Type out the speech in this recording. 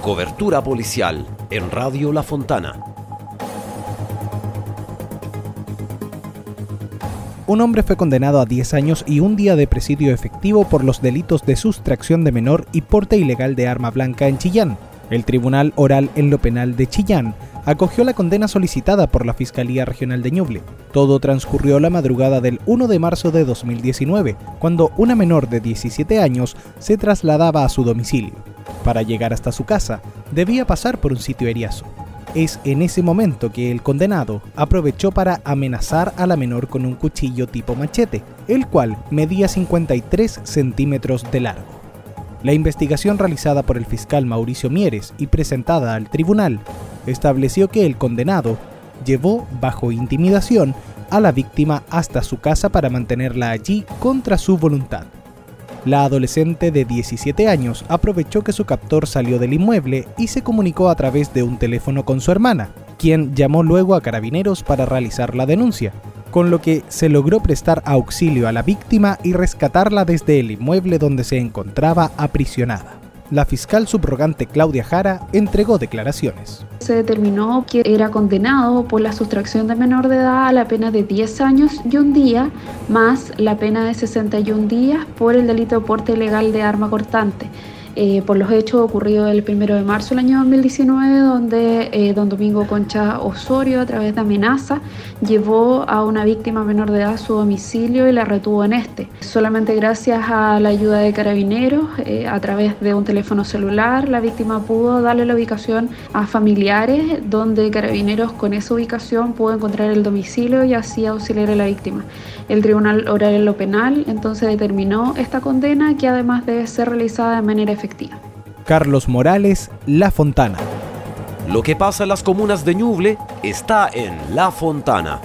Cobertura policial en Radio La Fontana. Un hombre fue condenado a 10 años y un día de presidio efectivo por los delitos de sustracción de menor y porte ilegal de arma blanca en Chillán. El Tribunal Oral en lo Penal de Chillán acogió la condena solicitada por la Fiscalía Regional de Ñuble. Todo transcurrió la madrugada del 1 de marzo de 2019, cuando una menor de 17 años se trasladaba a su domicilio. Para llegar hasta su casa, debía pasar por un sitio eriazo. Es en ese momento que el condenado aprovechó para amenazar a la menor con un cuchillo tipo machete, el cual medía 53 centímetros de largo. La investigación realizada por el fiscal Mauricio Mieres y presentada al tribunal estableció que el condenado llevó bajo intimidación a la víctima hasta su casa para mantenerla allí contra su voluntad. La adolescente de 17 años aprovechó que su captor salió del inmueble y se comunicó a través de un teléfono con su hermana, quien llamó luego a carabineros para realizar la denuncia con lo que se logró prestar auxilio a la víctima y rescatarla desde el inmueble donde se encontraba aprisionada. La fiscal subrogante Claudia Jara entregó declaraciones. Se determinó que era condenado por la sustracción de menor de edad a la pena de 10 años y un día, más la pena de 61 días por el delito de porte ilegal de arma cortante eh, por los hechos ocurridos el 1 de marzo del año 2019, donde eh, don Domingo Concha Osorio, a través de amenaza, llevó a una víctima menor de edad a su domicilio y la retuvo en este. Solamente gracias a la ayuda de carabineros, eh, a través de un teléfono celular, la víctima pudo darle la ubicación a familiares, donde carabineros con esa ubicación pudo encontrar el domicilio y así auxiliar a la víctima. El Tribunal Oral en lo Penal entonces determinó esta condena que además debe ser realizada de manera efectiva. Carlos Morales, La Fontana. Lo que pasa en las comunas de Ñuble está en La Fontana.